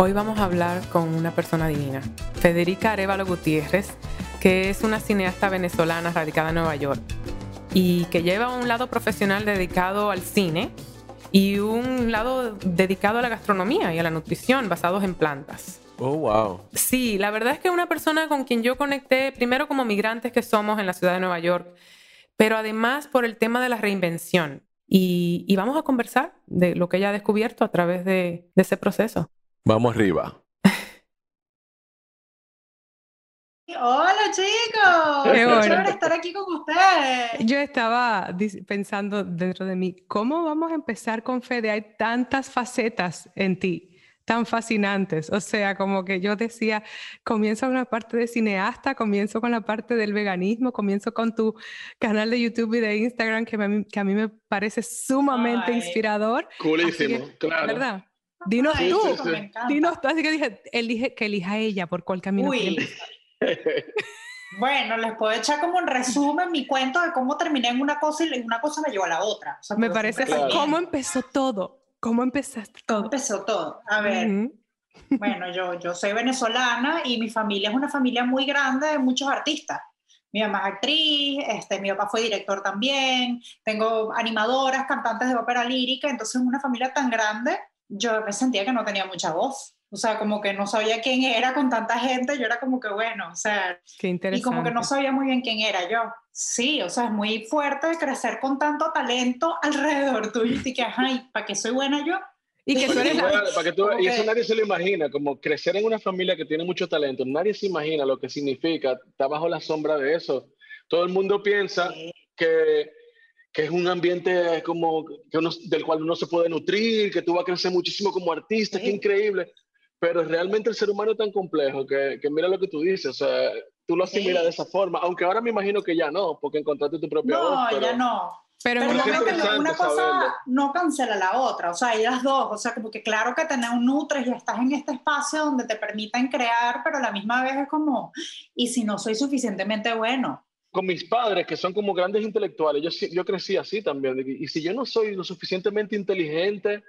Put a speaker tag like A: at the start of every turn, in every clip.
A: hoy vamos a hablar con una persona divina, Federica Arevalo Gutiérrez, que es una cineasta venezolana radicada en Nueva York y que lleva un lado profesional dedicado al cine y un lado dedicado a la gastronomía y a la nutrición basados en plantas.
B: Oh, wow.
A: Sí, la verdad es que una persona con quien yo conecté, primero como migrantes que somos en la ciudad de Nueva York, pero además por el tema de la reinvención. Y, vamos a conversar de lo que ella ha descubierto a través de, ese proceso.
B: Vamos arriba.
C: Hola chicos, qué bueno. estar aquí con ustedes.
A: Yo estaba pensando dentro de mí, ¿cómo vamos a empezar con Fede? Hay tantas facetas en ti tan fascinantes. O sea, como que yo decía, comienzo con la parte de cineasta, comienzo con la parte del veganismo, comienzo con tu canal de YouTube y de Instagram que, que a mí me parece sumamente inspirador.
D: Coolísimo, claro.
A: ¿Verdad? Dinos tú, dinos tú, así que dije, elige, que elija ella por cuál camino.
C: Bueno, les puedo echar como un resumen mi cuento de cómo terminé en una cosa y una cosa me llevó a la otra.
A: me parece cómo empezó todo. ¿Cómo empezaste todo?
C: ¿Cómo empezó todo? A ver, bueno, yo, yo soy venezolana y mi familia es una familia muy grande de muchos artistas. Mi mamá es actriz, este, mi papá fue director también, tengo animadoras, cantantes de ópera lírica, entonces en una familia tan grande yo me sentía que no tenía mucha voz. O sea, como que no sabía quién era con tanta gente, yo era como que bueno, o sea,
A: Qué interesante.
C: y como que no sabía muy bien quién era yo. Sí, o sea, es muy fuerte crecer con tanto talento alrededor tuyo y que, ay, ¿para qué soy buena yo?
D: Y que tú eres y eso nadie se lo imagina, como crecer en una familia que tiene mucho talento, nadie se imagina lo que significa estar bajo la sombra de eso. Todo el mundo piensa que, que, es un ambiente como que uno, del cual uno se puede nutrir, que tú vas a crecer muchísimo como artista, qué increíble pero realmente el ser humano es tan complejo que, que, mira lo que tú dices, o sea, tú lo asimilas de esa forma, aunque ahora me imagino que ya no, porque encontraste tu propia
C: no,
D: voz.
C: No, ya no. Pero, pero que una cosa no cancela la otra, o sea, hay las dos, o sea, como que claro que tener un Nutres y estás en este espacio donde te permiten crear, pero a la misma vez es como, ¿y si no soy suficientemente bueno?
D: Con mis padres, que son como grandes intelectuales, yo, yo crecí así también, y si yo no soy lo suficientemente inteligente,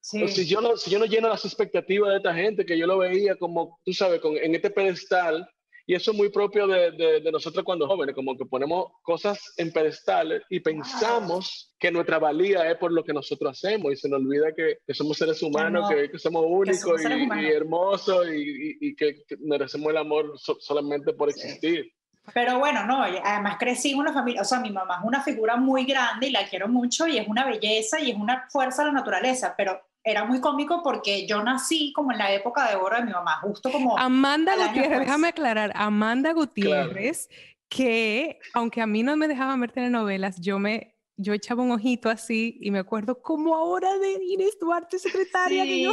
D: si, yo no, si yo no lleno las expectativas de esta gente, que yo lo veía como, tú sabes, con, en este pedestal, y eso es muy propio de, de, nosotros cuando jóvenes, como que ponemos cosas en pedestales y pensamos que nuestra valía es por lo que nosotros hacemos y se nos olvida que, que somos seres humanos, que, somos únicos y, hermosos y, y, que merecemos el amor solamente por existir.
C: Pero bueno, no, además crecí en una familia, o sea, mi mamá es una figura muy grande y la quiero mucho y es una belleza y es una fuerza de la naturaleza, pero era muy cómico porque yo nací como en la época de oro de mi mamá, justo como...
A: Amanda Gutiérrez, déjame aclarar, Amanda Gutiérrez, que aunque a mí no me dejaban ver telenovelas, yo me yo echaba un ojito así y me acuerdo como ahora de Inés Duarte, secretaria, que yo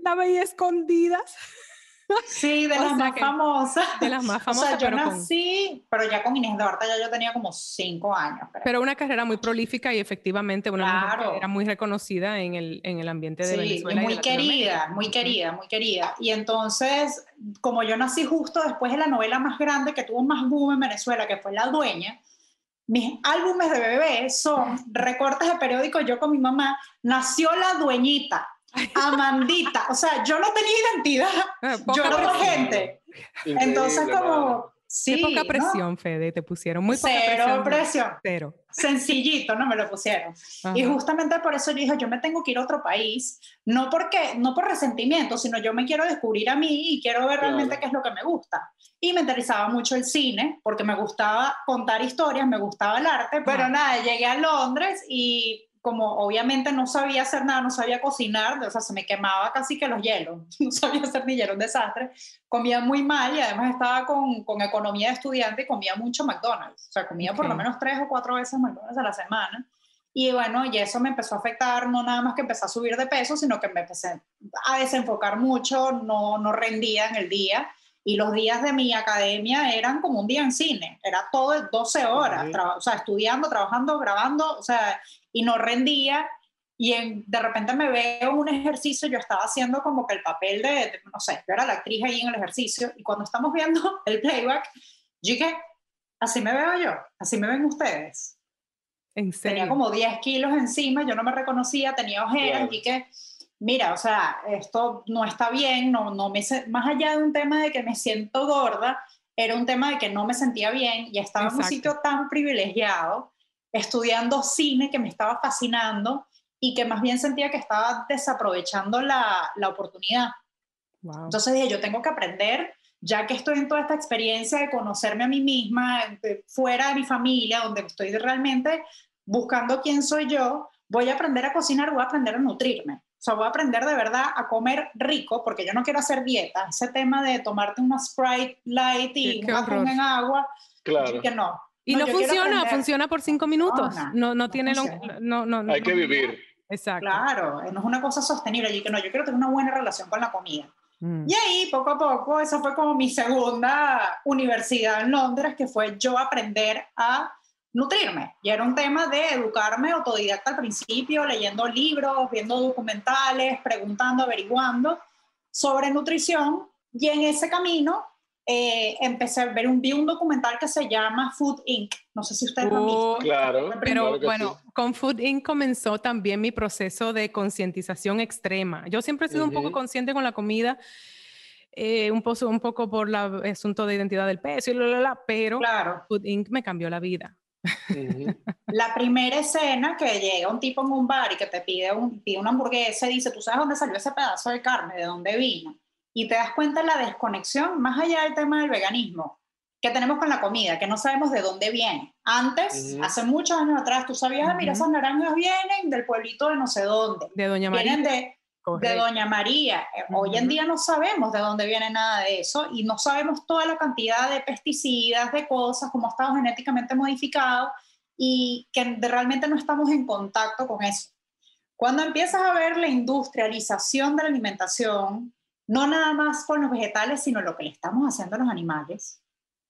A: la veía escondidas.
C: Sí, de las más famosas.
A: De las más famosas.
C: O sea, yo nací, pero ya con Inés de Horta ya yo tenía como cinco años.
A: Pero una carrera muy prolífica y efectivamente una claro. era muy reconocida en el, en el ambiente de
C: sí,
A: Venezuela.
C: muy querida, muy querida, muy querida. Y entonces, como yo nací justo después de la novela más grande que tuvo más boom en Venezuela, que fue La Dueña, mis álbumes de bebé son recortes de periódico yo con mi mamá, nació la dueñita. Amandita, o sea, yo no tenía identidad, ah, yo era gente. Entonces, como, sí.
A: poca presión, Fede, te pusieron muy poca
C: Cero
A: presión.
C: Cero. Sencillito, no me lo pusieron. Y justamente por eso yo dije, yo me tengo que ir a otro país, no porque, no por resentimiento, sino yo me quiero descubrir a mí y quiero ver realmente qué es lo que me gusta. Y me interesaba mucho el cine, porque me gustaba contar historias, me gustaba el arte, pero nada, llegué a Londres y como obviamente no sabía hacer nada, no sabía cocinar, o sea, se me quemaba casi que los hielos, no sabía hacer ni hielo, un desastre, comía muy mal y además estaba con, con economía de estudiante y comía mucho McDonald's, o sea, comía por lo menos tres o cuatro veces McDonald's a la semana. Y bueno, y eso me empezó a afectar, no nada más que empecé a subir de peso, sino que me empecé a desenfocar mucho, no, no rendía en el día. Y los días de mi academia eran como un día en cine, era todo 12 horas, o sea, estudiando, trabajando, grabando, o sea, y no rendía. Y en, de repente me veo un ejercicio, yo estaba haciendo como que el papel de, no sé, yo era la actriz ahí en el ejercicio, y cuando estamos viendo el playback, yo dije, así me veo yo, así me ven ustedes.
A: ¿En serio?
C: Tenía como 10 kilos encima, yo no me reconocía, tenía ojeras, y que, mira, o sea, esto no está bien, no, no me, más allá de un tema de que me siento gorda, era un tema de que no me sentía bien y estaba en un sitio tan privilegiado, estudiando cine que me estaba fascinando y que más bien sentía que estaba desaprovechando la, la oportunidad. Entonces dije, yo tengo que aprender ya que estoy en toda esta experiencia de conocerme a mí misma, fuera de mi familia, donde estoy realmente buscando quién soy yo, voy a aprender a cocinar, voy a aprender a nutrirme. O sea, voy a aprender de verdad a comer rico, porque yo no quiero hacer dieta. Ese tema de tomarte una Sprite Light y un en agua,
D: claro.
C: que no.
A: Y no, funciona, funciona por cinco minutos. No, no, tiene... No, no,
D: Hay que vivir.
A: Exacto.
C: Claro, no es una cosa sostenible. Y que no, yo quiero tener una buena relación con la comida. Mm. Y ahí, poco a poco, esa fue como mi segunda universidad en Londres, que fue yo aprender a nutrirme. Y era un tema de educarme autodidacta al principio, leyendo libros, viendo documentales, preguntando, averiguando sobre nutrición. Y en ese camino eh, empecé a ver un, vi un documental que se llama Food Inc. No sé si ustedes lo han visto.
D: Uh, claro.
A: Pero bueno, con Food Inc. comenzó también mi proceso de concientización extrema. Yo siempre he sido un poco consciente con la comida. Eh, un, poco, un poco por el asunto de identidad del peso y la, la, la, pero
C: claro.
A: Food Inc. me cambió la vida.
C: La primera escena que llega un tipo en un bar y que te pide, un, pide una hamburguesa y dice, ¿tú sabes dónde salió ese pedazo de carne? ¿De dónde vino? Y te das cuenta la desconexión, más allá del tema del veganismo, que tenemos con la comida, que no sabemos de dónde viene. Antes, hace muchos años atrás, tú sabías, ah, mira, esas naranjas vienen del pueblito de no sé dónde.
A: De Doña María.
C: Vienen de, de Doña María. Eh, hoy en día no sabemos de dónde viene nada de eso y no sabemos toda la cantidad de pesticidas, de cosas, como estado genéticamente modificado y que realmente no estamos en contacto con eso. Cuando empiezas a ver la industrialización de la alimentación, no nada más con los vegetales, sino lo que le estamos haciendo a los animales.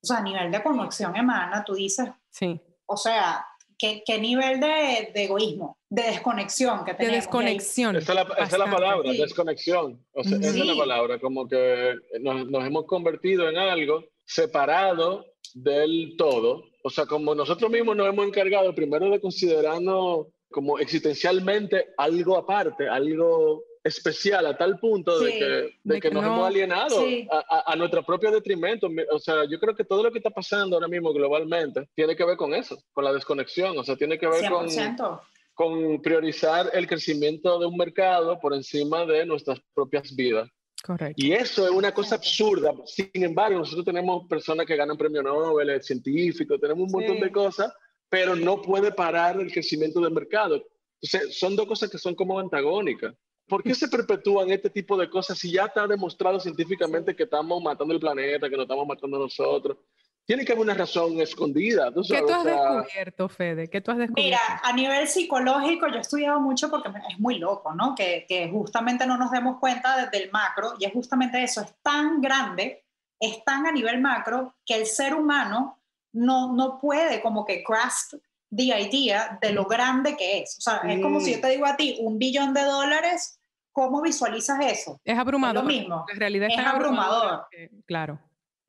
C: O sea, a nivel de conexión humana, tú dices,
A: sí.
C: o sea, ¿qué, qué nivel de, de, egoísmo, de desconexión que tenemos?
A: De desconexión.
D: Esa es la, esa es la palabra, sí. desconexión. O sea, sí. Esa es la palabra, como que nos, nos hemos convertido en algo separado del todo. O sea, como nosotros mismos nos hemos encargado primero de considerarnos como existencialmente algo aparte, algo especial a tal punto sí, de que, de
A: de
D: que,
A: que
D: nos
A: no,
D: hemos alienado
C: sí.
D: a, a, a, nuestro propio detrimento. O sea, yo creo que todo lo que está pasando ahora mismo globalmente tiene que ver con eso, con la desconexión. O sea, tiene que ver 100%. con, con priorizar el crecimiento de un mercado por encima de nuestras propias vidas.
A: Correcto.
D: Y eso es una cosa absurda. Sin embargo, nosotros tenemos personas que ganan premio Nobel, científicos, tenemos un montón sí. de cosas, pero no puede parar el crecimiento del mercado. Entonces, son dos cosas que son como antagónicas. ¿Por qué se perpetúan este tipo de cosas si ya está demostrado científicamente que estamos matando el planeta, que nos estamos matando a nosotros? Tiene que haber una razón escondida.
A: ¿tú sabes? ¿Qué tú has o sea... descubierto, Fede? ¿Qué tú has descubierto?
C: Mira, a nivel psicológico yo he estudiado mucho porque es muy loco, ¿no? Que, que justamente no nos demos cuenta desde el macro, y es justamente eso, es tan grande, es tan a nivel macro, que el ser humano no, no puede como que grasp the idea de lo grande que es. O sea, mm. es como si yo te digo a ti, un billón de dólares ¿Cómo visualizas eso?
A: Es abrumador.
C: Es lo mismo.
A: En realidad
C: es abrumador. abrumador.
A: Claro, claro.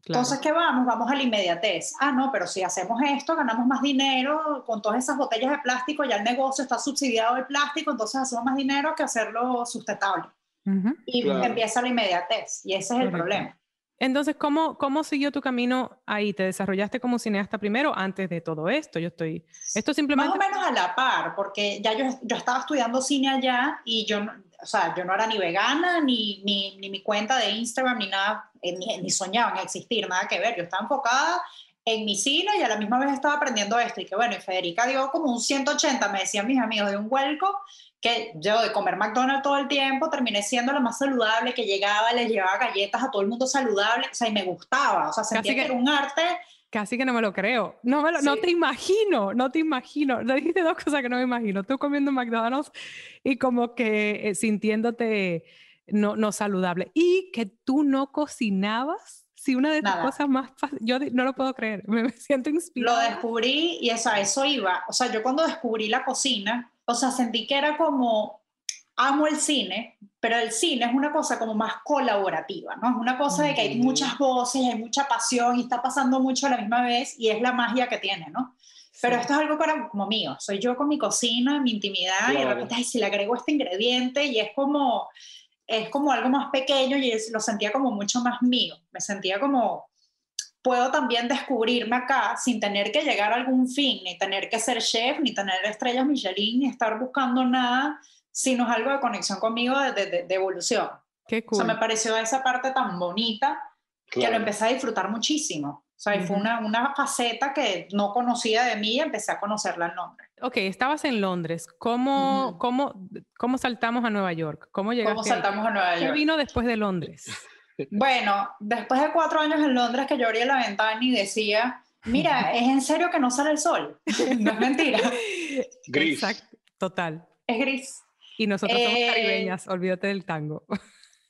C: Entonces, ¿qué vamos? Vamos a la inmediatez. Ah, no, pero si hacemos esto, ganamos más dinero con todas esas botellas de plástico, ya el negocio está subsidiado el plástico, entonces hacemos más dinero que hacerlo sustentable. Uh -huh. Y claro. empieza la inmediatez, y ese es Correcto. el problema.
A: Entonces, ¿cómo, ¿cómo siguió tu camino ahí? ¿Te desarrollaste como cineasta primero antes de todo esto? Yo estoy... Esto simplemente...
C: Más o menos a la par, porque ya yo, yo estaba estudiando cine allá y yo, o sea, yo no era ni vegana, ni, ni, ni mi cuenta de Instagram, ni nada, eh, ni, ni, soñaba en existir, nada que ver. Yo estaba enfocada en mi cine y a la misma vez estaba aprendiendo esto. Y que bueno, y Federica dio como un 180, me decían mis amigos, de un vuelco, que yo de comer McDonald's todo el tiempo terminé siendo la más saludable, que llegaba, les llevaba galletas a todo el mundo saludable, o sea, y me gustaba, o sea, sentía que, era un arte.
A: Casi que no me lo creo. No, me no te imagino, no te imagino. Le dijiste dos cosas que no me imagino. Tú comiendo McDonald's y como que eh, sintiéndote no, no saludable. Y que tú no cocinabas Sí, una de las cosas más yo no lo puedo creer, me, siento inspirada.
C: Lo descubrí y a eso iba. O sea, yo cuando descubrí la cocina, o sea, sentí que era como, amo el cine, pero el cine es una cosa como más colaborativa, ¿no? Es una cosa de que hay muchas voces, hay mucha pasión y está pasando mucho a la misma vez y es la magia que tiene, ¿no? Pero esto es algo como mío, soy yo con mi cocina, mi intimidad y de repente, ay, si le agrego este ingrediente y es como, es como algo más pequeño y lo sentía como mucho más mío. Me sentía como, puedo también descubrirme acá sin tener que llegar a algún fin, ni tener que ser chef, ni tener estrellas Michelin, ni estar buscando nada, sino es algo de conexión conmigo de, de, evolución.
A: Qué cool.
C: O sea, me pareció esa parte tan bonita que lo empecé a disfrutar muchísimo. O sea, fue una, una, faceta que no conocía de mí y empecé a conocerla en Londres.
A: Ok, estabas en Londres. ¿Cómo, cómo, cómo saltamos a Nueva York? ¿Cómo llegaste?
C: ¿Cómo saltamos a Nueva York?
A: ¿Qué vino después de Londres?
C: Bueno, después de cuatro años en Londres que yo abría la ventana y decía, mira, ¿es en serio que no sale el sol? no es mentira.
D: Gris.
A: Exacto, total.
C: Es gris.
A: Y nosotros somos eh, caribeñas, olvídate del tango.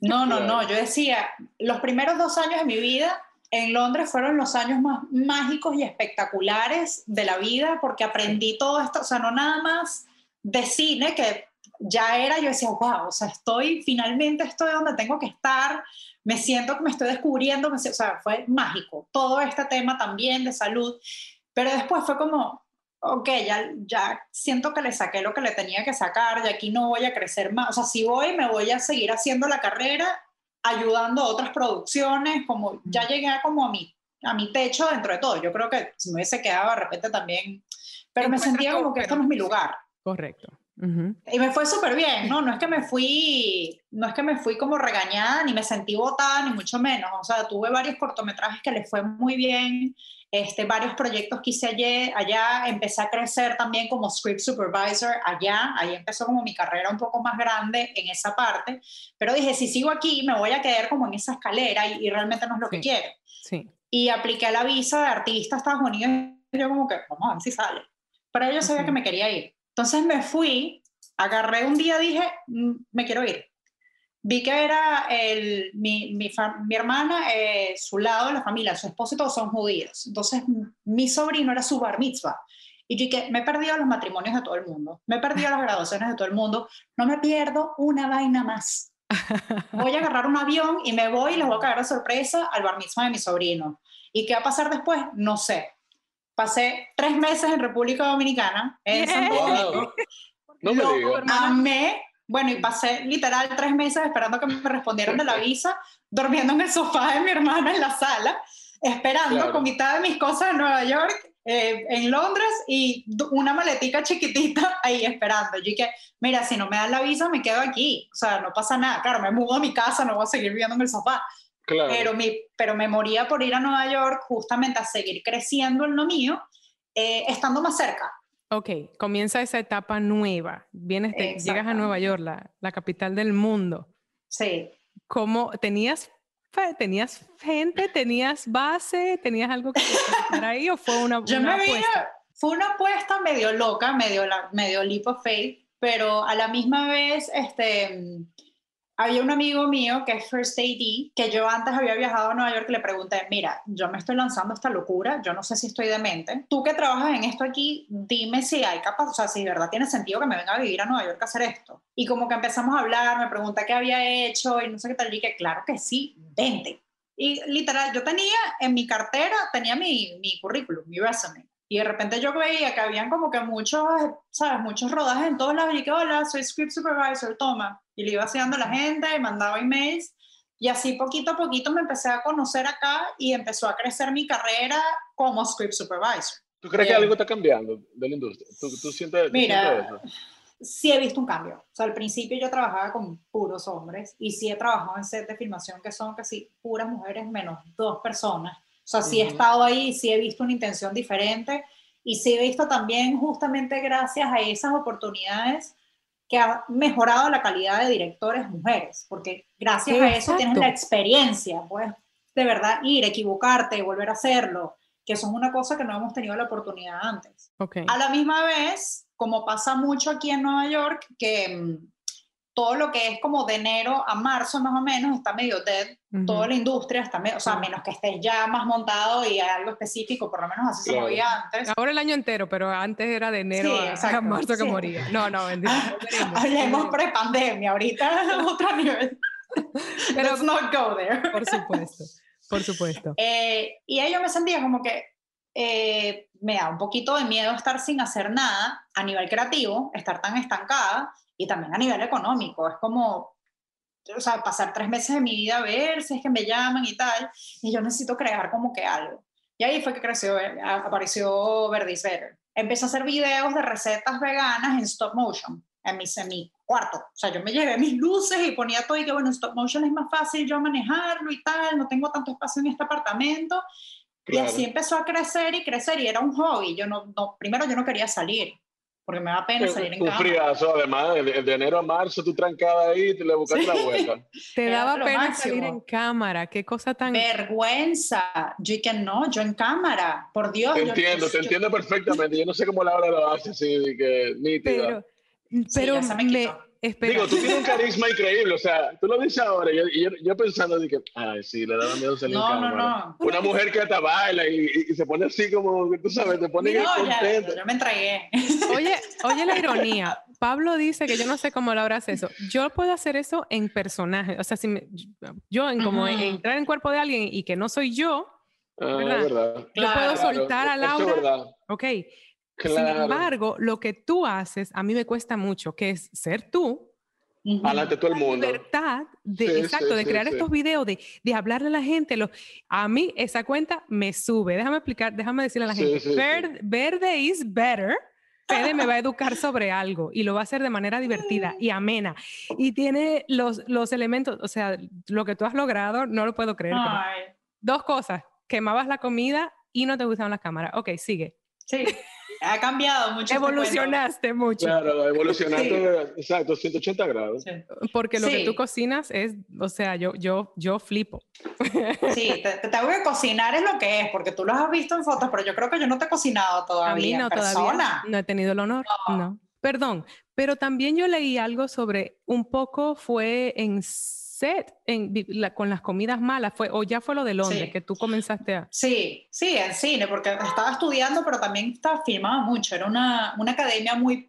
C: No, no, no, yo decía, los primeros dos años de mi vida en Londres fueron los años más mágicos y espectaculares de la vida porque aprendí todo esto, o sea, no nada más de cine, que ya era, yo decía, wow, o sea, estoy, finalmente estoy donde tengo que estar, me siento que me estoy descubriendo, o sea, fue mágico, todo este tema también de salud, pero después fue como, ok, ya, ya siento que le saqué lo que le tenía que sacar, y aquí no voy a crecer más, o sea, si voy, me voy a seguir haciendo la carrera ayudando a otras producciones, como ya llegué a como a mi, a mi techo dentro de todo. Yo creo que si me hubiese quedado de repente también, pero me sentía como que esto no es mi lugar.
A: Correcto.
C: Y me fue súper bien, ¿no? No es que me fui, no es que me fui como regañada, ni me sentí botada, ni mucho menos. O sea, tuve varios cortometrajes que les fue muy bien, este, varios proyectos que hice allá, allá, empecé a crecer también como script supervisor allá, ahí empezó como mi carrera un poco más grande en esa parte, pero dije, si sigo aquí me voy a quedar como en esa escalera y, realmente no es lo que quiero.
A: Sí.
C: Y apliqué la visa de artista a Estados Unidos y yo como que, vamos a ver si sale. Pero yo sabía que me quería ir. Entonces me fui, agarré un día, dije, mm, me quiero ir vi que era el, mi, mi, mi hermana, eh, su lado la familia, su esposo y todos son judíos. Entonces, mi sobrino era su bar mitzvah. Y yo dije, me he perdido los matrimonios de todo el mundo, me he perdido las graduaciones de todo el mundo, no me pierdo una vaina más. Voy a agarrar un avión y me voy y les voy a caer de sorpresa al bar mitzvah de mi sobrino. ¿Y qué va a pasar después? No sé. Pasé tres meses en República Dominicana, en Santo Domingo.
D: No me digas.
C: Amé bueno, y pasé literal tres meses esperando que me respondieran de la visa, durmiendo en el sofá de mi hermana en la sala, esperando con mitad de mis cosas en Nueva York, eh, en Londres, y una maletica chiquitita ahí esperando. Yo dije, mira, si no me dan la visa, me quedo aquí. O sea, no pasa nada. Claro, me mudo a mi casa, no voy a seguir viviendo en el sofá. Pero, mi, pero me moría por ir a Nueva York justamente a seguir creciendo en lo mío, eh, estando más cerca.
A: Ok, comienza esa etapa nueva. Vienes, llegas a Nueva York, la, la, capital del mundo.
C: Sí.
A: ¿Cómo tenías tenías gente, tenías base, tenías algo que estar ahí o fue una,
C: Yo
A: una
C: me
A: apuesta?
C: fue una apuesta medio loca, medio medio leap of faith, pero a la misma vez, este, había un amigo mío que es First AD, que yo antes había viajado a Nueva York le pregunté, mira, yo me estoy lanzando esta locura, yo no sé si estoy demente. Tú que trabajas en esto aquí, dime si hay capaz, o sea, si de verdad tiene sentido que me venga a vivir a Nueva York a hacer esto. Y como que empezamos a hablar, me pregunta qué había hecho y no sé qué tal, y que claro que sí, vente. Y literal, yo tenía en mi cartera, tenía mi, mi currículum, mi resume. Y de repente yo veía que habían como que muchos, ¿sabes? Muchos rodajes en todos lados. Y que, hola, soy script supervisor, toma. Y le iba haciendo a la gente, y mandaba emails. Y así poquito a poquito me empecé a conocer acá y empezó a crecer mi carrera como script supervisor.
D: ¿Tú crees que algo está cambiando de la industria? ¿Tú, tú sientes,
C: Mira, sí he visto un cambio. O sea, al principio yo trabajaba con puros hombres y sí he trabajado en set de filmación que son casi puras mujeres menos dos personas sea, sí he estado ahí, sí he visto una intención diferente y sí he visto también justamente gracias a esas oportunidades que ha mejorado la calidad de directores mujeres, porque gracias a eso tienes la experiencia, puedes de verdad ir, equivocarte y volver a hacerlo, que eso es una cosa que no hemos tenido la oportunidad antes.
A: Okay.
C: A la misma vez, como pasa mucho aquí en Nueva York, que mm, todo lo que es como de enero a marzo más o menos está medio dead, toda la industria está medio, o sea, menos que estés ya más montado y algo específico, por lo menos así se movía antes.
A: Ahora el año entero, pero antes era de enero a, marzo que moría. No, no, bendito.
C: Hablemos pre-pandemia, ahorita otro nivel. pero, Let's not go there.
A: Por supuesto, por supuesto.
C: Eh, y ahí yo me sentía como que eh, me da un poquito de miedo estar sin hacer nada a nivel creativo, estar tan estancada y también a nivel económico. Es como, o sea, pasar tres meses de mi vida a ver si es que me llaman y tal, y yo necesito crear como que algo. Y ahí fue que creció, eh, apareció Verdis Better. Empecé a hacer videos de recetas veganas en stop motion, en mi, en cuarto. O sea, yo me llevé mis luces y ponía todo y que, bueno, stop motion es más fácil yo manejarlo y tal, no tengo tanto espacio en este apartamento. Y así empezó a crecer y crecer y era un hobby. Yo no, no, primero yo no quería salir porque me da pena salir en cámara.
D: Un friazo, además, de, enero a marzo tú trancada ahí y te le buscaste la vuelta.
A: te daba pena salir en cámara, qué cosa tan...
C: Vergüenza, yo que no, yo en cámara, por Dios.
D: Te entiendo, te entiendo perfectamente, yo no sé cómo Laura lo hace así, que nítida.
A: Pero, pero me,
D: Digo, tú tienes un carisma increíble, o sea, tú lo dices ahora, y yo, yo, pensando, dije, ay, sí, le daba miedo salir
C: no,
D: en cámara.
C: No, no.
D: Una mujer que hasta baila y, y, se pone así como, tú sabes, te pone no, contenta.
C: Ya, yo me entregué.
A: Oye, oye la ironía, Pablo dice que yo no sé cómo Laura hace eso, yo puedo hacer eso en personaje, o sea, si me, yo en como entrar en cuerpo de alguien y que no soy yo,
D: ah, ¿verdad? verdad.
A: Yo puedo soltar a Laura,
D: eso es verdad.
A: ok, Sin embargo, lo que tú haces a mí me cuesta mucho, que es ser tú,
D: Adelante todo el mundo.
A: La libertad de, exacto, de crear estos videos, de, de, hablarle a la gente. Lo, a mí esa cuenta me sube. Déjame explicar, déjame decirle a la gente. Verde, verde is better. Fede me va a educar sobre algo y lo va a hacer de manera divertida y amena. Y tiene los, los elementos, o sea, lo que tú has logrado, no lo puedo creer. Dos cosas, quemabas la comida y no te gustaban las cámaras. Ok, sigue.
C: Sí ha cambiado mucho. Este
A: Evolucionaste mucho.
D: Claro, evolucionaste, exacto, 180 grados.
A: Porque lo que tú cocinas es, o sea, yo, yo, yo flipo.
C: Sí, te, tengo que cocinar es lo que es, porque tú lo has visto en fotos, pero yo creo que yo no te he cocinado todavía. A mí no, todavía.
A: No he tenido el honor. no. Perdón, pero también yo leí algo sobre, un poco fue en set en, con las comidas malas? Fue, ¿O ya fue lo de Londres que tú comenzaste a...?
C: Sí, sí, en cine, porque estaba estudiando, pero también estaba, filmaba mucho. Era una, una academia muy,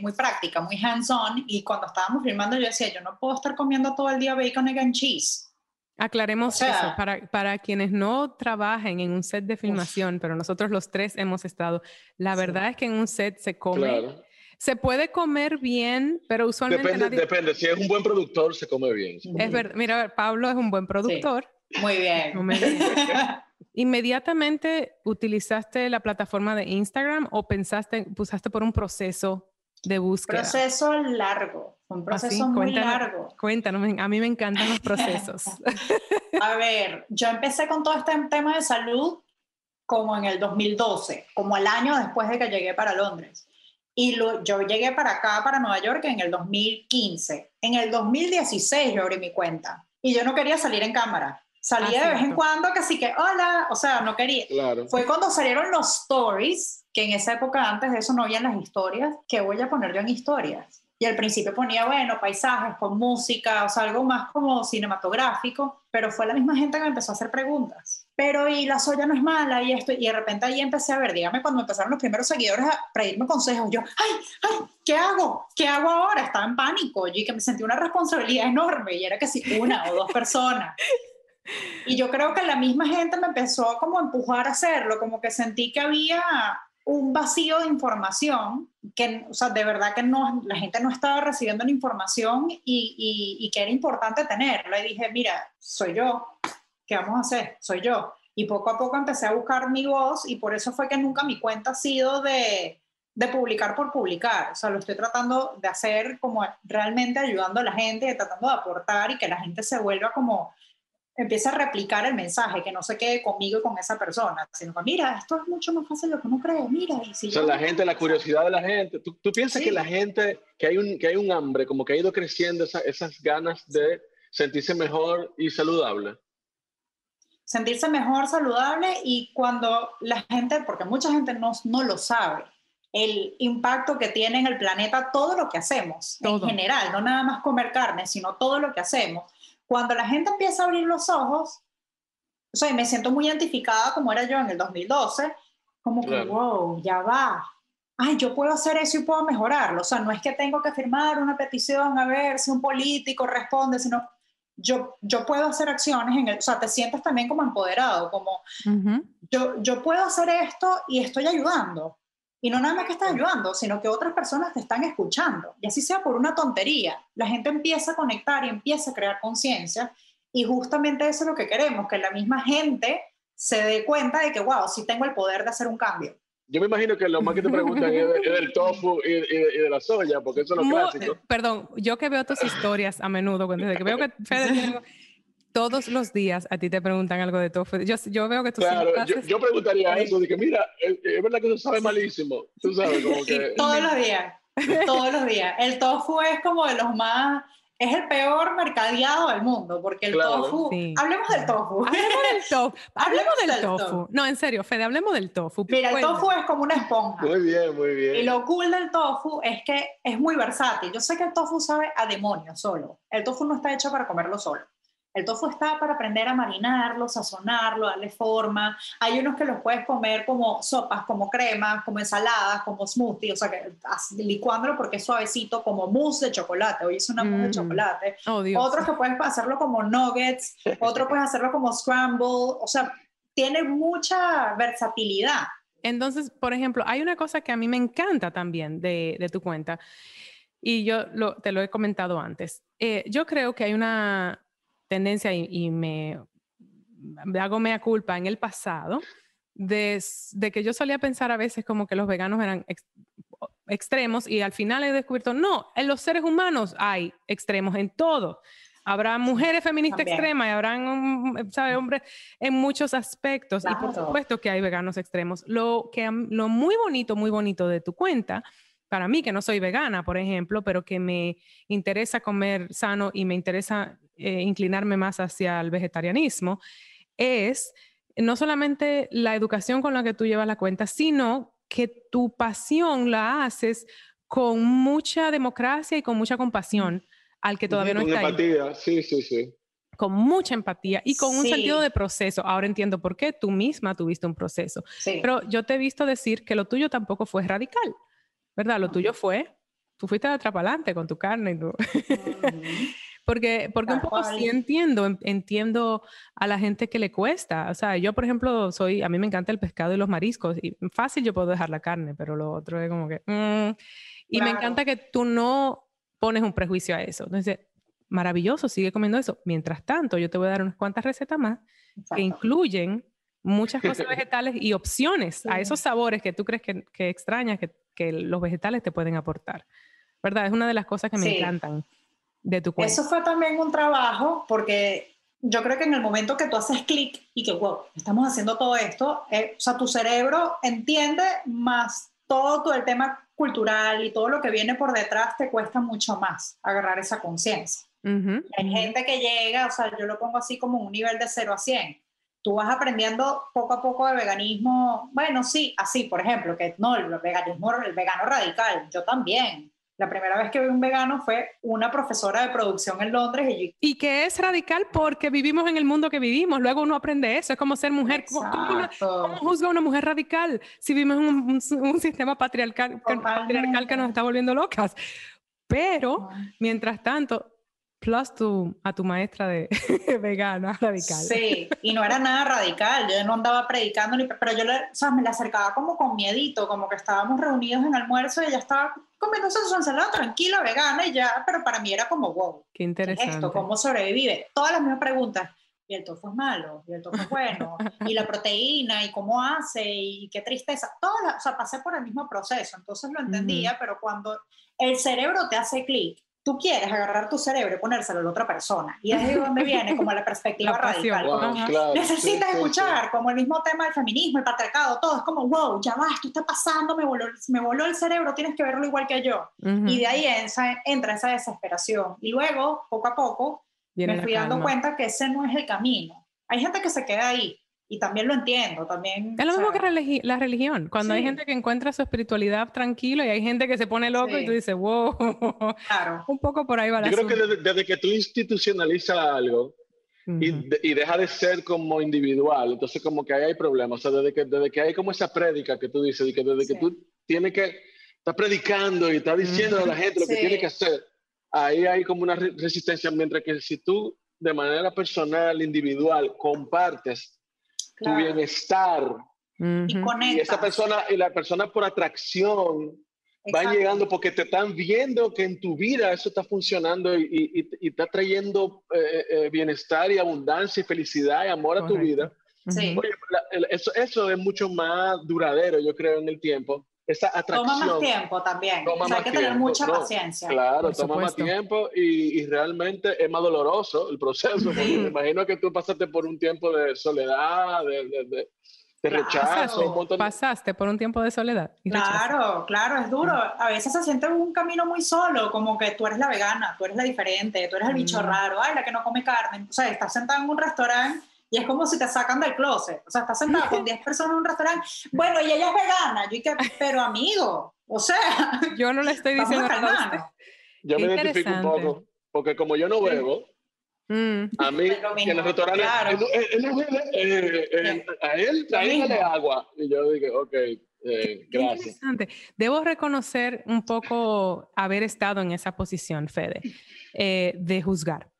C: muy práctica, muy hands-on, y cuando estábamos filmando yo decía, yo no puedo estar comiendo todo el día bacon, egg and cheese.
A: Aclaremos eso, para, para, quienes no trabajen en un set de filmación, pero nosotros los tres hemos estado, la verdad es que en un set se come... Se puede comer bien, pero usualmente.
D: Depende, depende. Si es un buen productor, se come bien.
A: Es verdad. Mira, Pablo es un buen productor.
C: Muy bien.
A: ¿Inmediatamente utilizaste la plataforma de Instagram o pensaste, usaste por un proceso de búsqueda?
C: Proceso largo, un ¿Ah, proceso muy largo.
A: Cuéntanos, a mí me encantan los procesos.
C: a ver, yo empecé con todo este tema de salud como en el 2012, como el año después de que llegué para Londres. Y yo llegué para acá, para Nueva York, en el 2015. En el 2016 yo abrí mi cuenta y yo no quería salir en cámara. Salía ah, de vez en cuando, que así que, hola, o sea, no quería. Fue cuando salieron los stories, que en esa época antes de eso no habían las historias, que voy a poner yo en historias. Y al principio ponía, bueno, paisajes con música, o sea, algo más como cinematográfico, pero fue la misma gente que me empezó a hacer preguntas pero y la soya no es mala y esto, y de repente ahí empecé a ver, dígame cuando empezaron los primeros seguidores a pedirme consejos, yo, ay, ay, ¿qué hago? ¿Qué hago ahora? Estaba en pánico, y que me sentí una responsabilidad enorme y era que si una o dos personas. Y yo creo que la misma gente me empezó como a empujar a hacerlo, como que sentí que había un vacío de información, que, o sea, de verdad que no, la gente no estaba recibiendo la información y, y, y que era importante tenerlo. Y dije, mira, soy yo, ¿qué vamos a hacer? Soy yo. Y poco a poco empecé a buscar mi voz y por eso fue que nunca mi cuenta ha sido de, de publicar por publicar. O sea, lo estoy tratando de hacer como realmente ayudando a la gente, tratando de aportar y que la gente se vuelva como empiece a replicar el mensaje, que no se quede conmigo y con esa persona, sino que mira, esto es mucho más fácil de lo que uno cree, mira. Y si
D: o sea, la gente, la curiosidad de la gente. ¿Tú, tú piensas que la gente, que hay, un, que hay un hambre, como que ha ido creciendo esa, esas ganas de sentirse mejor y saludable?
C: Sentirse mejor, saludable y cuando la gente, porque mucha gente no, no lo sabe, el impacto que tiene en el planeta todo lo que hacemos, en general, no nada más comer carne, sino todo lo que hacemos cuando la gente empieza a abrir los ojos, o sea, me siento muy identificada como era yo en el 2012, como que, wow, ya va. Ay, yo puedo hacer eso y puedo mejorarlo. O sea, no es que tengo que firmar una petición a ver si un político responde, sino yo, yo puedo hacer acciones en el, o sea, te sientes también como empoderado, como yo, yo puedo hacer esto y estoy ayudando. Y no nada más que estás ayudando, sino que otras personas te están escuchando. Y así sea por una tontería. La gente empieza a conectar y empieza a crear conciencia. Y justamente eso es lo que queremos, que la misma gente se dé cuenta de que, wow, sí tengo el poder de hacer un cambio.
D: Yo me imagino que lo más que te preguntan es, del tofu y, de la soya, porque eso es lo clásico.
A: Perdón, yo que veo tus historias a menudo, cuando que veo que Fede todos los días a ti te preguntan algo de tofu. Yo, yo veo que tú
D: Claro, yo, yo, preguntaría eso, de que mira, es verdad que eso sabe malísimo. Tú sabes, como que...
C: todos los días, todos los días. El tofu es como de los más... Es el peor mercadeado del mundo, porque el tofu... Hablemos del tofu.
A: Hablemos del tofu. hablemos del, tofu. No, en serio, Fede, hablemos del tofu.
C: Mira, el tofu es como una esponja.
D: Muy bien, muy bien.
C: Y lo cool del tofu es que es muy versátil. Yo sé que el tofu sabe a demonio solo. El tofu no está hecho para comerlo solo. El tofu está para aprender a marinarlo, sazonarlo, darle forma. Hay unos que los puedes comer como sopas, como cremas, como ensaladas, como smoothie, o sea, que licuándolo porque es suavecito, como mousse de chocolate. Hoy es una mousse de mm. chocolate. Oh, Otros que puedes hacerlo como nuggets, otro puedes hacerlo como scramble, o sea, tiene mucha versatilidad.
A: Entonces, por ejemplo, hay una cosa que a mí me encanta también de, tu cuenta, y yo te lo he comentado antes. Eh, yo creo que hay una, tendencia y, me, hago mea culpa en el pasado de, que yo solía pensar a veces como que los veganos eran extremos y al final he descubierto, no, en los seres humanos hay extremos en todo. Habrá mujeres feministas extremas y habrán, ¿sabe, hombres en muchos aspectos. Y por supuesto que hay veganos extremos. Lo, que, lo muy bonito, muy bonito de tu cuenta, para mí que no soy vegana, por ejemplo, pero que me interesa comer sano y me interesa eh, inclinarme más hacia el vegetarianismo, es no solamente la educación con la que tú llevas la cuenta, sino que tu pasión la haces con mucha democracia y con mucha compasión al que todavía no está
D: empatía. sí, sí, sí.
A: Con mucha empatía y con un sentido de proceso. Ahora entiendo por qué tú misma tuviste un proceso. Pero yo te he visto decir que lo tuyo tampoco fue radical, ¿verdad? Lo tuyo fue, tú fuiste de atrapalante con tu carne y tú. Porque, porque un poco sí entiendo, entiendo a la gente que le cuesta. O sea, yo, por ejemplo, soy, a mí me encanta el pescado y los mariscos. Y fácil yo puedo dejar la carne, pero lo otro es como que... Mm. Y me encanta que tú no pones un prejuicio a eso. Entonces, maravilloso, sigue comiendo eso. Mientras tanto, yo te voy a dar unas cuantas recetas más que incluyen muchas cosas vegetales y opciones a esos sabores que tú crees que, que extrañas, que, que, los vegetales te pueden aportar. ¿Verdad? Es una de las cosas que me encantan de tu cuenta.
C: Eso fue también un trabajo porque yo creo que en el momento que tú haces clic y que, wow, estamos haciendo todo esto, eh, o sea, tu cerebro entiende más todo, todo el tema cultural y todo lo que viene por detrás te cuesta mucho más agarrar esa conciencia. Hay gente que llega, o sea, yo lo pongo así como un nivel de 0 a 100. Tú vas aprendiendo poco a poco de veganismo, bueno, sí, así, por ejemplo, que no, el veganismo, el vegano radical, yo también, la primera vez que vi un vegano fue una profesora de producción en Londres. Y,
A: y que es radical porque vivimos en el mundo que vivimos. Luego uno aprende eso. Es como ser mujer. ¿Cómo, cómo, juzga una mujer radical si vivimos en un, sistema patriarcal, patriarcal que nos está volviendo locas? Pero, mientras tanto, plus tu, a tu maestra de vegana radical.
C: Sí, y no era nada radical, yo no andaba predicando, ni, pero yo le, o sea, me la acercaba como con miedito, como que estábamos reunidos en almuerzo y ella estaba comiéndose su ensalada tranquila, vegana y ya, pero para mí era como, wow,
A: qué interesante.
C: esto? ¿Cómo sobrevive? Todas las mismas preguntas. Y el tofu es malo, y el tofu es bueno, y la proteína, y cómo hace, y qué tristeza. Todas, o sea, pasé por el mismo proceso, entonces lo entendía, pero cuando el cerebro te hace clic tú quieres agarrar tu cerebro y ponérselo a la otra persona. Y es de donde viene como la perspectiva radical. Necesitas escuchar como el mismo tema del feminismo, el patriarcado, todo. Es como, wow, ya va, esto está pasando, me voló, me voló el cerebro, tienes que verlo igual que yo. Y de ahí entra esa desesperación. Y luego, poco a poco, me fui dando cuenta que ese no es el camino. Hay gente que se queda ahí y también lo entiendo, también...
A: Es lo mismo que la religión, cuando hay gente que encuentra su espiritualidad tranquilo y hay gente que se pone loco y tú dices, wow, claro. un poco por ahí va la
D: Yo creo que desde, que tú institucionalizas algo y, y, deja de ser como individual, entonces como que ahí hay problemas, o sea, desde que, desde que hay como esa prédica que tú dices, y que desde que tú tienes que, estar predicando y estás diciendo a la gente lo que tiene que hacer, ahí hay como una resistencia, mientras que si tú de manera personal, individual, compartes tu bienestar. Y, esa persona, y la persona por atracción, van llegando porque te están viendo que en tu vida eso está funcionando y, y, está trayendo eh, eh, bienestar y abundancia y felicidad y amor a tu vida. Sí. eso, eso es mucho más duradero, yo creo, en el tiempo esa atracción.
C: Toma más tiempo también. o sea, hay que tener mucha paciencia.
D: Claro, toma más tiempo y, y, realmente es más doloroso el proceso. me imagino que tú pasaste por un tiempo de soledad, de, de, de, rechazo.
A: Pasaste por un tiempo de soledad.
C: claro, claro, es duro. A veces se siente un camino muy solo, como que tú eres la vegana, tú eres la diferente, tú eres el bicho raro, ay, la que no come carne. O sea, estás sentado en un restaurante y es como si te sacan del closet. O sea, estás sentado con 10 personas en un restaurante. Bueno, y ella es vegana. Yo dije, pero amigo, o sea.
A: Yo no le estoy diciendo nada.
D: Yo me identifico un poco. Porque como yo no bebo, mm. a mí, en el restaurante, claro. Eh, eh, a él, tráigale agua. Y yo dije, ok. Eh, gracias.
A: Debo reconocer un poco haber estado en esa posición, Fede, eh, de juzgar.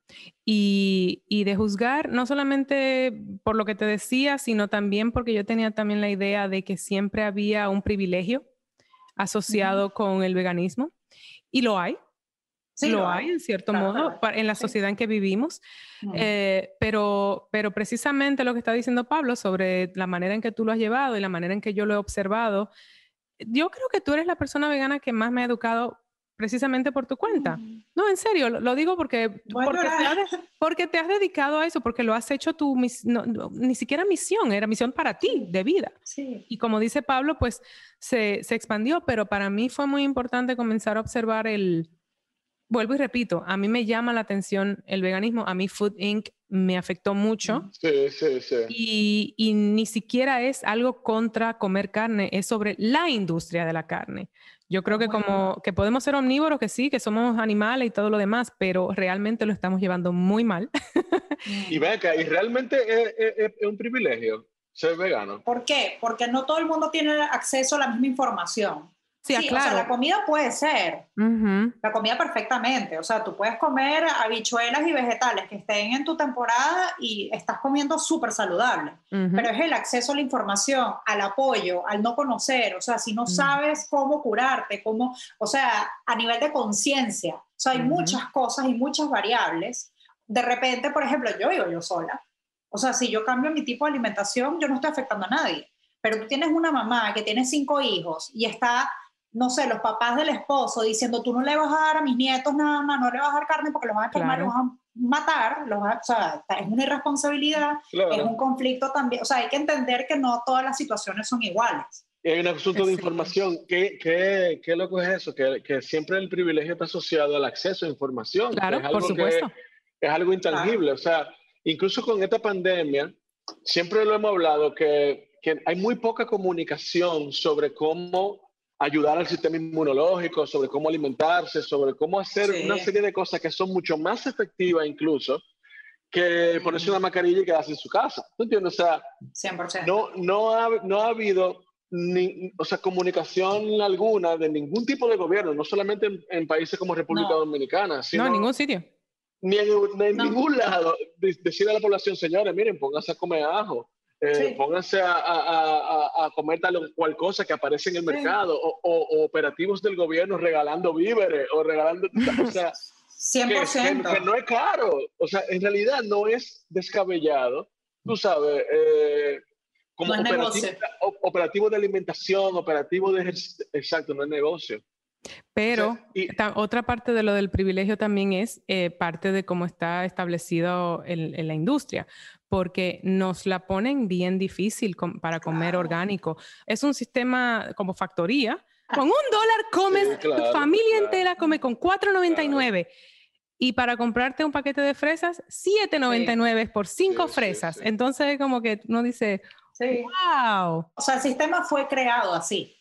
A: Y, de juzgar, no solamente por lo que te decía, sino también porque yo tenía también la idea de que siempre había un privilegio asociado con el veganismo. Y lo hay. Sí, lo, hay, en cierto modo, en la sociedad en que vivimos. Eh, pero, pero precisamente lo que está diciendo Pablo sobre la manera en que tú lo has llevado y la manera en que yo lo he observado, yo creo que tú eres la persona vegana que más me ha educado precisamente por tu cuenta. No, en serio, lo, digo porque, porque te, has, porque, te has, dedicado a eso, porque lo has hecho tu, ni siquiera misión, era misión para ti, de vida. Sí. Y como dice Pablo, pues se, se, expandió, pero para mí fue muy importante comenzar a observar el, vuelvo y repito, a mí me llama la atención el veganismo, a mí Food Inc. me afectó mucho.
D: Sí, sí, sí.
A: Y, y ni siquiera es algo contra comer carne, es sobre la industria de la carne. Yo creo que como que podemos ser omnívoros, que sí, que somos animales y todo lo demás, pero realmente lo estamos llevando muy mal.
D: y ven acá, y realmente es, un privilegio ser vegano.
C: ¿Por qué? Porque no todo el mundo tiene acceso a la misma información. Sí, claro. o sea, la comida puede ser, la comida perfectamente, o sea, tú puedes comer habichuelas y vegetales que estén en tu temporada y estás comiendo súper saludable, pero es el acceso a la información, al apoyo, al no conocer, o sea, si no sabes cómo curarte, cómo, o sea, a nivel de conciencia, o sea, hay muchas cosas y muchas variables. De repente, por ejemplo, yo vivo yo sola, o sea, si yo cambio mi tipo de alimentación, yo no estoy afectando a nadie, pero tú tienes una mamá que tiene cinco hijos y está no sé, los papás del esposo diciendo, tú no le vas a dar a mis nietos nada más, no le vas a dar carne porque los vas a quemar, los vas a matar, los o sea, es una irresponsabilidad, es un conflicto también, o sea, hay que entender que no todas las situaciones son iguales.
D: Y hay un asunto de información, ¿qué, qué, qué loco es eso? Que, que, siempre el privilegio está asociado al acceso a información.
A: Claro, es algo por supuesto.
D: es algo intangible, o sea, incluso con esta pandemia, siempre lo hemos hablado, que, que hay muy poca comunicación sobre cómo ayudar al sistema inmunológico, sobre cómo alimentarse, sobre cómo hacer una serie de cosas que son mucho más efectivas incluso que ponerse una mascarilla y quedarse en su casa. ¿Tú entiendes? O sea, 100%. No, no, ha, no ha habido ni, o sea, comunicación alguna de ningún tipo de gobierno, no solamente en, países como República Dominicana. Sino
A: no, en ningún sitio.
D: Ni en, ningún lado. Decir a la población, señores, miren, pónganse a comer ajo, eh, pónganse a, a, a, comer tal o cual cosa que aparece en el mercado, o, operativos del gobierno regalando víveres o regalando. O sea,
C: 100%.
D: Que, no es caro. O sea, en realidad no es descabellado. Tú sabes, eh, como operativo, operativo, de alimentación, operativo de Exacto, no es negocio.
A: Pero otra parte de lo del privilegio también es eh, parte de cómo está establecido en, la industria, porque nos la ponen bien difícil para comer orgánico. Es un sistema como factoría. Con un dólar comes, tu familia entera come con 4.99. Y para comprarte un paquete de fresas, 7.99 por 5 fresas. Entonces, como que uno dice, wow.
C: O sea, el sistema fue creado así.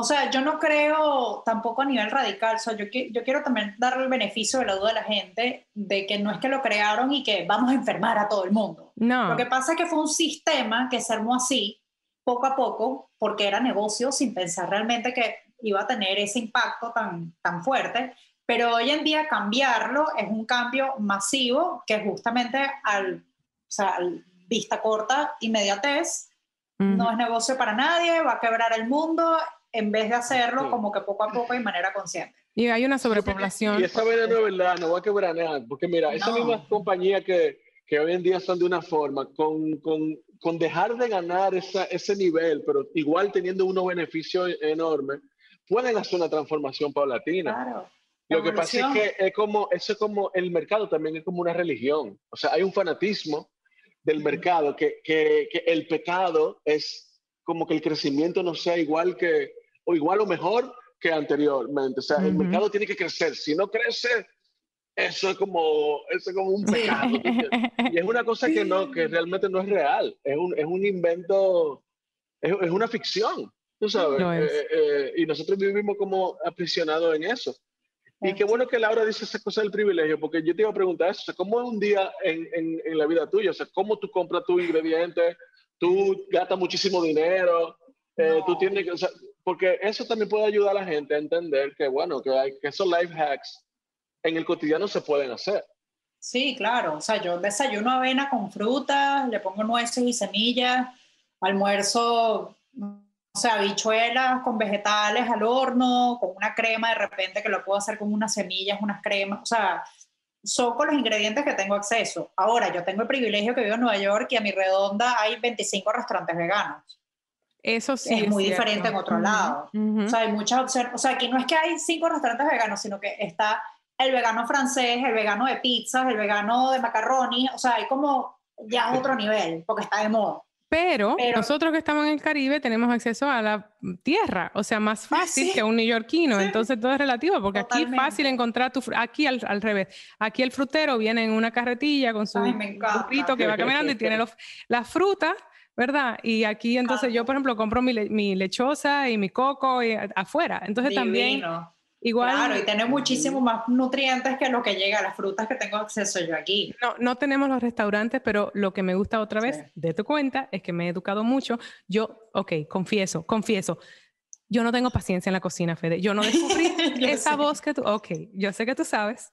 C: O sea, yo no creo tampoco a nivel radical, o sea, yo, yo quiero también darle el beneficio de la duda a la gente de que no es que lo crearon y que vamos a enfermar a todo el mundo.
A: No.
C: Lo que pasa es que fue un sistema que se armó así, poco a poco, porque era negocio sin pensar realmente que iba a tener ese impacto tan, tan fuerte. Pero hoy en día cambiarlo es un cambio masivo que justamente al, o sea, al vista corta, inmediatez, no es negocio para nadie, va a quebrar el mundo en vez de hacerlo como que poco a poco y de manera consciente.
A: Y hay una sobrepoblación.
D: Y esa vaina no es verdad, no va a quebrar nada, porque mira, esas mismas compañías que, que, hoy en día son de una forma, con, con, con dejar de ganar esa, ese nivel, pero igual teniendo unos beneficios enormes, pueden hacer una transformación paulatina.
C: Claro.
D: Lo que pasa es que es como, eso es como el mercado también es como una religión. O sea, hay un fanatismo del mercado que, que, que el pecado es como que el crecimiento no sea igual que, o igual o mejor que anteriormente. O sea, el mercado tiene que crecer. Si no crece, eso es como, eso es como un pecado. y es una cosa que, no, que realmente no es real. Es un, es un invento, es, es, una ficción, tú sabes. Eh, eh, y nosotros vivimos como aprisionados en eso. Y qué bueno que Laura dice esa cosa del privilegio, porque yo te iba a preguntar eso, o sea, ¿cómo es un día en, en, en la vida tuya? O sea, ¿cómo tú compras tus ingredientes? tú gastas muchísimo dinero, eh, tú tienes que, o sea, porque eso también puede ayudar a la gente a entender que, bueno, que, hay, que esos life hacks en el cotidiano se pueden hacer.
C: Sí, claro, o sea, yo desayuno avena con frutas, le pongo nueces y semillas, almuerzo, o sea, habichuelas con vegetales al horno, con una crema de repente que lo puedo hacer con unas semillas, unas cremas, o sea, son con los ingredientes que tengo acceso. Ahora, yo tengo el privilegio que vivo en Nueva York y a mi redonda hay 25 restaurantes veganos.
A: Eso sí.
C: Es, muy diferente en otro lado. O sea, hay muchas opciones. O sea, aquí no es que hay cinco restaurantes veganos, sino que está el vegano francés, el vegano de pizzas, el vegano de macarrones. O sea, hay como ya otro nivel, porque está de moda.
A: Pero, nosotros que estamos en el Caribe tenemos acceso a la tierra, o sea, más fácil que un neoyorquino. Entonces todo es relativo, porque aquí es fácil encontrar tu. Aquí al, al, revés. Aquí el frutero viene en una carretilla con su grupito que va caminando y tiene los, las frutas, ¿verdad? Y aquí entonces yo, por ejemplo, compro mi, mi lechosa y mi coco y, afuera. Entonces también Igual,
C: claro, y tiene muchísimo más nutrientes que lo que llega a las frutas que tengo acceso yo aquí.
A: No, no tenemos los restaurantes, pero lo que me gusta otra vez de tu cuenta es que me he educado mucho. Yo, ok, confieso, confieso, yo no tengo paciencia en la cocina, Fede. Yo no descubrí esa voz que tú, ok, yo sé que tú sabes,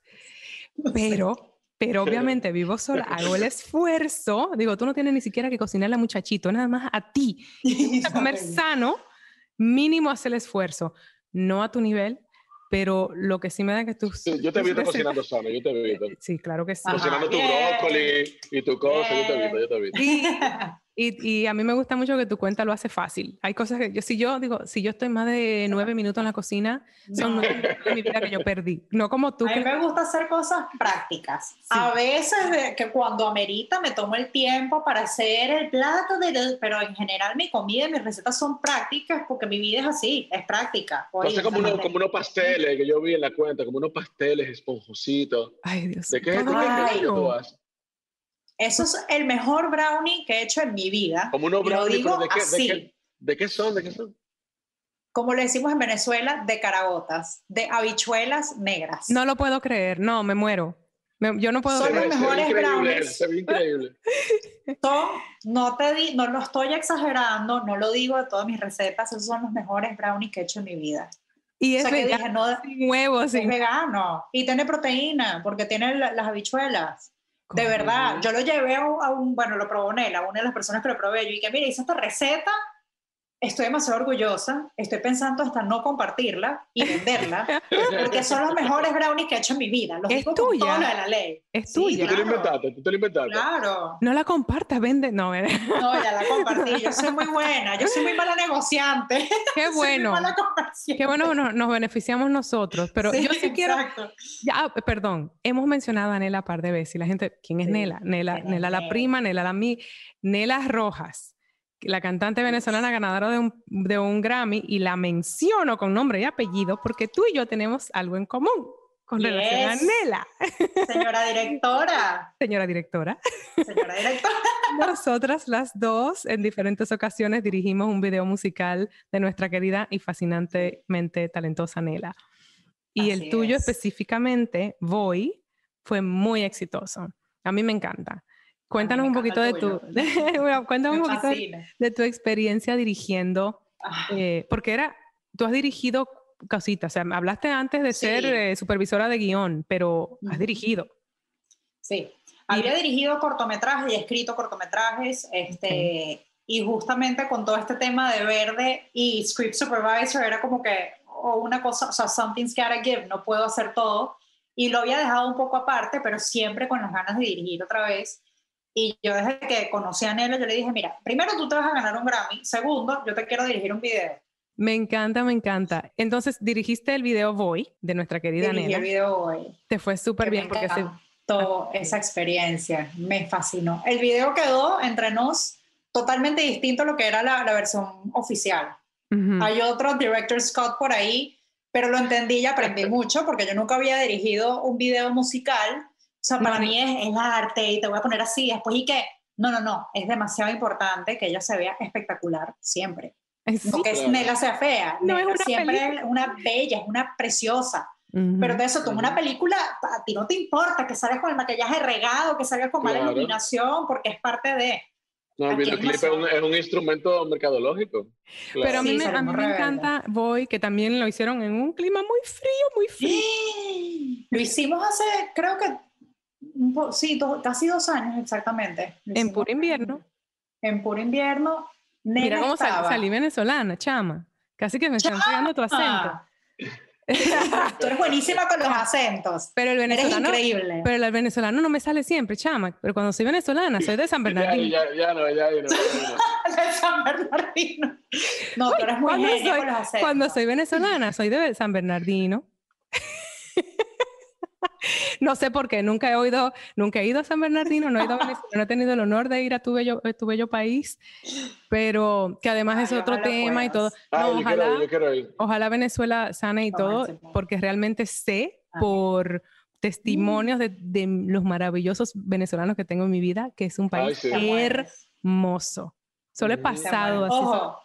A: pero, pero obviamente vivo sola, hago el esfuerzo. Digo, tú no tienes ni siquiera que cocinarle a muchachito, nada más a ti. Y comer sano, mínimo hacer el esfuerzo. No a tu nivel, pero lo que sí me da que tú...
D: Sí, yo te he visto cocinando sano, yo te he visto.
A: Sí, claro que sí.
D: Cocinando tu brócoli y tu cosa, yo te he visto, yo te he visto.
A: Y, y, a mí me gusta mucho que tu cuenta lo hace fácil. Hay cosas que yo, si yo digo, si yo estoy más de nueve minutos en la cocina, son nueve minutos de mi vida que yo perdí. No como tú.
C: A mí me gusta hacer cosas prácticas. A veces de, que cuando amerita me tomo el tiempo para hacer el plato, de, pero en general mi comida y mis recetas son prácticas porque mi vida es así, es práctica.
D: Oye, como, unos, como unos pasteles que yo vi en la cuenta, como unos pasteles esponjositos.
A: Ay, Dios.
D: ¿De qué, ¿de qué, tú haces?
C: Eso es el mejor brownie que he hecho en mi vida.
D: Como unos brownies, ¿de qué, de, qué, ¿de qué son? ¿De qué son?
C: Como le decimos en Venezuela, de caragotas, de habichuelas negras.
A: No lo puedo creer, no, me muero. yo no puedo
C: Son
A: creer.
C: los mejores brownies.
D: Se ve increíble.
C: Son, no, te di, no lo estoy exagerando, no lo digo de todas mis recetas, esos son los mejores brownies que he hecho en mi vida.
A: Y es vegano, sin huevos.
C: Es vegano. Y tiene proteína, porque tiene las habichuelas. De verdad, yo lo llevé a un, bueno, lo probó Nela, una de las personas que lo probé, yo dije, mira, hice esta receta estoy demasiado orgullosa, estoy pensando hasta no compartirla y venderla, porque son los mejores brownies que he hecho en mi vida. Los
A: es
C: digo
A: tuya.
C: con de la ley.
A: Es
C: Sí,
A: tuya.
D: Tú te lo inventaste, tú te lo inventaste.
C: Claro.
A: No la compartas, vende. No, eh.
C: No, ya la compartí. Yo soy muy buena. Yo soy muy mala negociante.
A: qué
C: Soy muy
A: bueno.
C: mala.
A: Qué bueno nos, nos beneficiamos nosotros. Pero yo sí quiero.
C: exacto.
A: Ya, ah, perdón, hemos mencionado a Nela un par de veces y la gente, ¿quién es
C: Sí,
A: Nela? Nela,
C: ¿quién es
A: Nela la
C: Nela?
A: prima, Nela la mi, Nela Rojas, la cantante venezolana ganadora de un, de un Grammy y la menciono con nombre y apellido porque tú y yo tenemos algo en común con relación a. Nela,
C: Señora directora.
A: señora directora.
C: Señora directora.
A: Nosotras las dos en diferentes ocasiones dirigimos un video musical de nuestra querida y fascinantemente talentosa Nela. Y el tuyo
C: es.
A: específicamente, Voy, fue muy exitoso. A mí me encanta. Cuéntanos un poquito de tu, bueno, cuéntanos un poquito de, de tu experiencia dirigiendo,
C: Ah,
A: eh, porque era, tú has dirigido cositas, o sea, hablaste antes de ser
C: Sí.
A: eh, supervisora de guion, pero has dirigido.
C: Sí. Había dirigido cortometrajes y escrito cortometrajes. Este, Y justamente con todo este tema de verde y script supervisor era como que, o una cosa, o sea, something's gotta give, no puedo hacer todo. Y lo había dejado un poco aparte, pero siempre con las ganas de dirigir otra vez. Y yo desde que conocí a Nelo, yo le dije, mira, primero tú te vas a ganar un Grammy, segundo, yo te quiero dirigir un video.
A: Me encanta, me encanta. Entonces, dirigiste el video Voy de nuestra querida
C: Dirigí
A: Nela.
C: el video hoy.
A: Te fue súper bien porque se-
C: encantó esa experiencia, me fascinó. El video quedó entre nos totalmente distinto a lo que era la, la versión oficial.
A: Ujú.
C: Hay otro director Scott por ahí, pero lo entendí y aprendí mucho porque yo nunca había dirigido un video musical. O sea, para
A: No,
C: mí es el arte y te voy a poner así después y que, no, no, no, es demasiado importante que ella se vea espectacular siempre.
A: Sí.
C: No que
D: Claro.
C: Nela sea fea,
A: No, es
C: Nela
A: una
C: siempre
A: película.
C: es una bella, es una preciosa.
A: Ujú.
C: Pero de eso, tú en una película, a ti no te importa que salgas con el maquillaje regado, que salgas con mala
D: Claro.
C: iluminación, porque es parte de...
D: No, el videoclip es es un instrumento mercadológico. Claro.
A: Pero a mí,
C: Sí,
A: me, a mí me encanta Voy, que también lo hicieron en un clima muy frío, muy frío.
C: Lo hicimos hace, creo que, un sí, do- casi dos años exactamente.
A: En puro invierno.
C: En puro invierno. Nena
A: Mira cómo sal- salí venezolana, chama. Casi que me están pegando tu acento.
C: Tú eres buenísima con los acentos.
A: Pero el
C: Eres
A: venezolano,
C: increíble.
A: pero el venezolano no me sale siempre, chama. Pero cuando soy venezolana, soy de San Bernardino.
D: ya, ya no, ya, ya no. ya no.
C: de San Bernardino. No, tú eres muy
A: cuando
C: genia
A: soy-
C: con los acentos.
A: Cuando soy venezolana, soy de San Bernardino. no sé por qué, nunca he oído, nunca he ido a San Bernardino, no he ido a Venezuela, no he tenido el honor de ir a tu bello, a tu bello país, pero que además es
C: Ay,
A: otro tema y todo.
D: Ah,
A: No,
D: quiero
A: ojalá,
D: yo quiero ir.
A: ojalá Venezuela sane y todo, porque realmente sé por testimonios de, de los maravillosos venezolanos que tengo en mi vida, que es un país
D: sí.
A: Hermoso. Solo he
D: Mm.
A: Pasado así.
C: Ojo,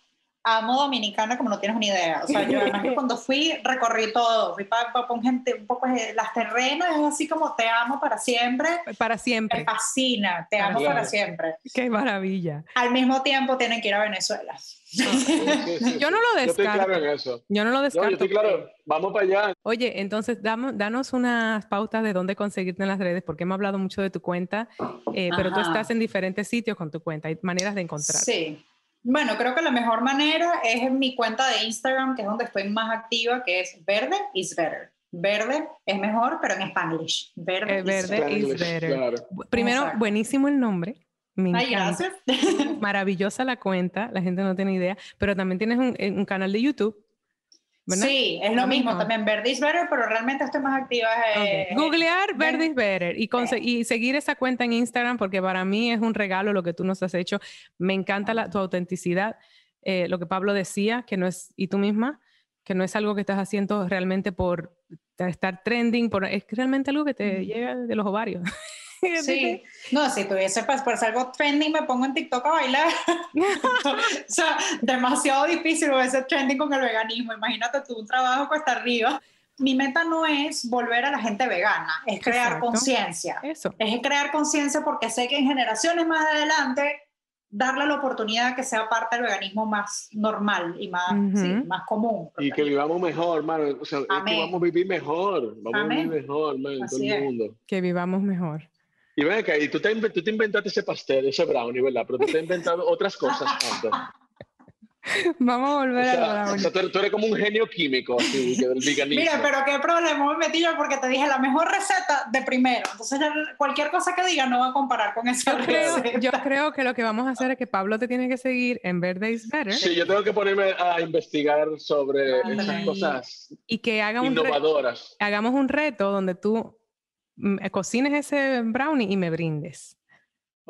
C: amo Dominicana como no tienes ni idea. O sea, yo además que cuando fui recorrí todo. Fui para, un gente, un poco las terrenas, es así como te amo para siempre.
A: Para
C: Me
A: siempre.
C: fascina, te amo
D: Claro.
C: para siempre.
A: Qué maravilla.
C: Al mismo tiempo tienen que ir a Venezuela.
D: Sí, sí, sí,
A: Yo no lo
D: Yo estoy claro
A: descarto.
D: en eso.
A: Yo no lo
D: No,
A: descarto.
D: yo estoy claro. Vamos para allá.
A: Oye, entonces damos, danos unas pautas de dónde conseguirte en las redes, porque hemos hablado mucho de tu cuenta, eh, pero tú estás en diferentes sitios con tu cuenta, hay maneras de encontrar.
C: Sí. Bueno, creo que la mejor manera es en mi cuenta de Instagram, que es donde estoy más activa, que es verde is better. Verde es mejor, pero en Spanglish. Verde,
A: Eh,
C: is
A: verde
C: better.
A: is better.
D: claro.
A: Primero,
C: Exacto.
A: buenísimo el nombre. Me
C: Ay, gracias.
A: Maravillosa la cuenta, la gente no tiene idea, pero también tienes un, eh, un canal de YouTube. ¿Verdad?
C: Sí, es
A: Lo
C: lo mismo,
A: mismo.
C: también Verde is better, pero realmente estoy más activa. eh,
A: Ok. Googlear Verde is Better y, seguir esa cuenta en Instagram porque para mí es un regalo lo que tú nos has hecho. Me encanta la- tu autenticidad, eh, lo que Pablo decía, que no es, y tú misma, que no es algo que estás haciendo realmente por estar trending, por, es realmente algo que te llega de los ovarios.
C: Sí, no, si tuviese pues, por ser algo trending, me pongo en TikTok a bailar. o sea, demasiado difícil ese trending con el veganismo. Imagínate tú un trabajo cuesta arriba. Mi meta no es volver a la gente vegana, es crear conciencia.
A: Eso.
C: Es crear conciencia porque sé que en generaciones más adelante darle la oportunidad que sea parte del veganismo más normal y más, sí, más común.
D: Y que vivamos mejor, hermano. O sea, es que vamos a vivir mejor. Vamos
C: Amén.
D: a vivir mejor, man, todo el mundo.
A: Que vivamos mejor.
D: Y ven acá, y tú te, tú te inventaste ese pastel, ese brownie, ¿verdad? Pero tú te has inventado otras cosas antes.
A: Vamos a volver a
D: brownie. O sea, tú, eres como un genio químico así, del veganismo.
C: Mira, pero qué problema me metí yo porque te dije la mejor receta de primero. Entonces cualquier cosa que diga no va a comparar con esa
A: yo
C: receta.
A: Creo, yo creo que lo que vamos a hacer es que Pablo te tiene que seguir en Verde is Better.
D: Sí, yo tengo que ponerme a investigar sobre esas cosas
A: y que haga
D: innovadoras.
A: hagamos un reto donde tú cocines ese brownie y me brindes.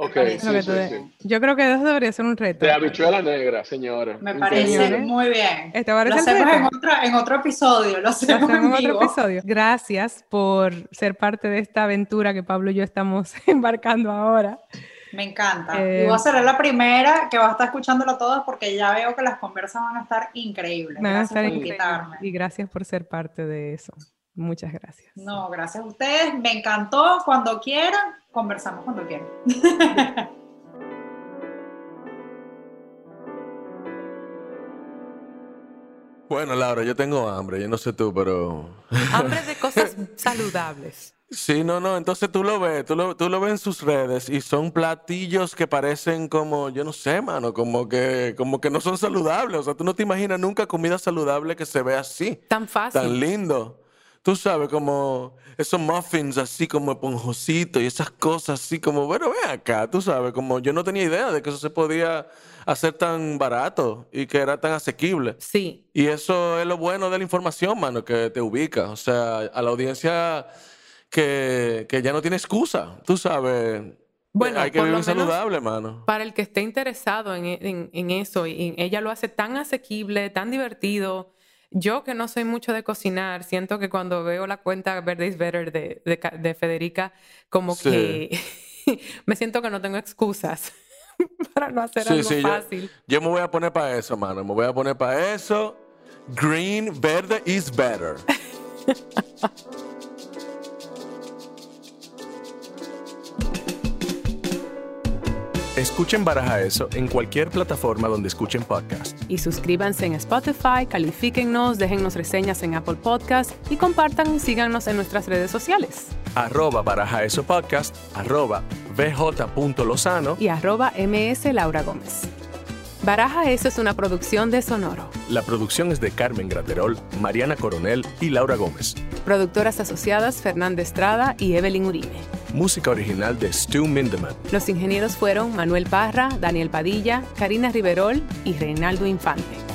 D: Ok, sí, sí,
A: Yo creo que eso debería ser un reto.
D: De habichuela negra, señora.
C: Me parece muy bien.
A: Este lo
C: hacemos en, otro episodio. Lo hacemos, en, otro episodio.
A: Gracias por ser parte de esta aventura que Pablo y yo estamos embarcando ahora.
C: Me encanta. y voy a ser la primera que va a estar escuchándolo todos porque ya veo que las conversas van a estar increíbles. Van a estar increíbles.
A: Y gracias por ser parte de eso. Muchas gracias.
C: No, gracias a ustedes. Me encantó. Cuando quieran, conversamos cuando quieran.
B: Bueno, Laura, yo tengo hambre, yo no sé tú, pero...
A: Hambre de cosas saludables.
B: Sí, no, no, entonces tú lo ves, tú lo, tú lo ves en sus redes y son platillos que parecen como, yo no sé, mano, como que, como que no son saludables. O sea, tú no te imaginas nunca comida saludable que se ve así.
A: Tan fácil.
B: Tan lindo tú sabes, como esos muffins así como esponjositos y esas cosas así como, bueno, ven acá, tú sabes, como yo no tenía idea de que eso se podía hacer tan barato y que era tan asequible.
A: Sí.
B: Y eso es lo bueno de la información, mano, que te ubica. O sea, a la audiencia que, ya no tiene excusa, tú sabes. Bueno, hay que vivir saludable, mano.
A: Para el que esté interesado en, en eso, y ella lo hace tan asequible, tan divertido yo que no soy mucho de cocinar, siento que cuando veo la cuenta Verde is Better de, de, Federica, como que me siento que no tengo excusas para no hacer algo fácil.
B: Yo, me voy a poner para eso, mano. Me voy a poner para eso. Green, verde is better.
E: Escuchen Baraja Eso en cualquier plataforma donde escuchen podcast.
A: Y suscríbanse en Spotify, califíquennos, déjennos reseñas en Apple Podcast y compartan y síganos en nuestras redes sociales.
E: Arroba Baraja Eso Podcast, arroba bj.lozano
A: y arroba ms Laura Gómez. Baraja Eso es una producción de Sonoro.
E: La producción es de Carmen Graterol, Mariana Coronel y Laura Gómez.
A: Productoras asociadas Fernanda Estrada y Evelyn Uribe.
E: Música original de Stu Mindeman.
A: Los ingenieros fueron Manuel Parra, Daniel Padilla, Karina Riverol y Reinaldo Infante.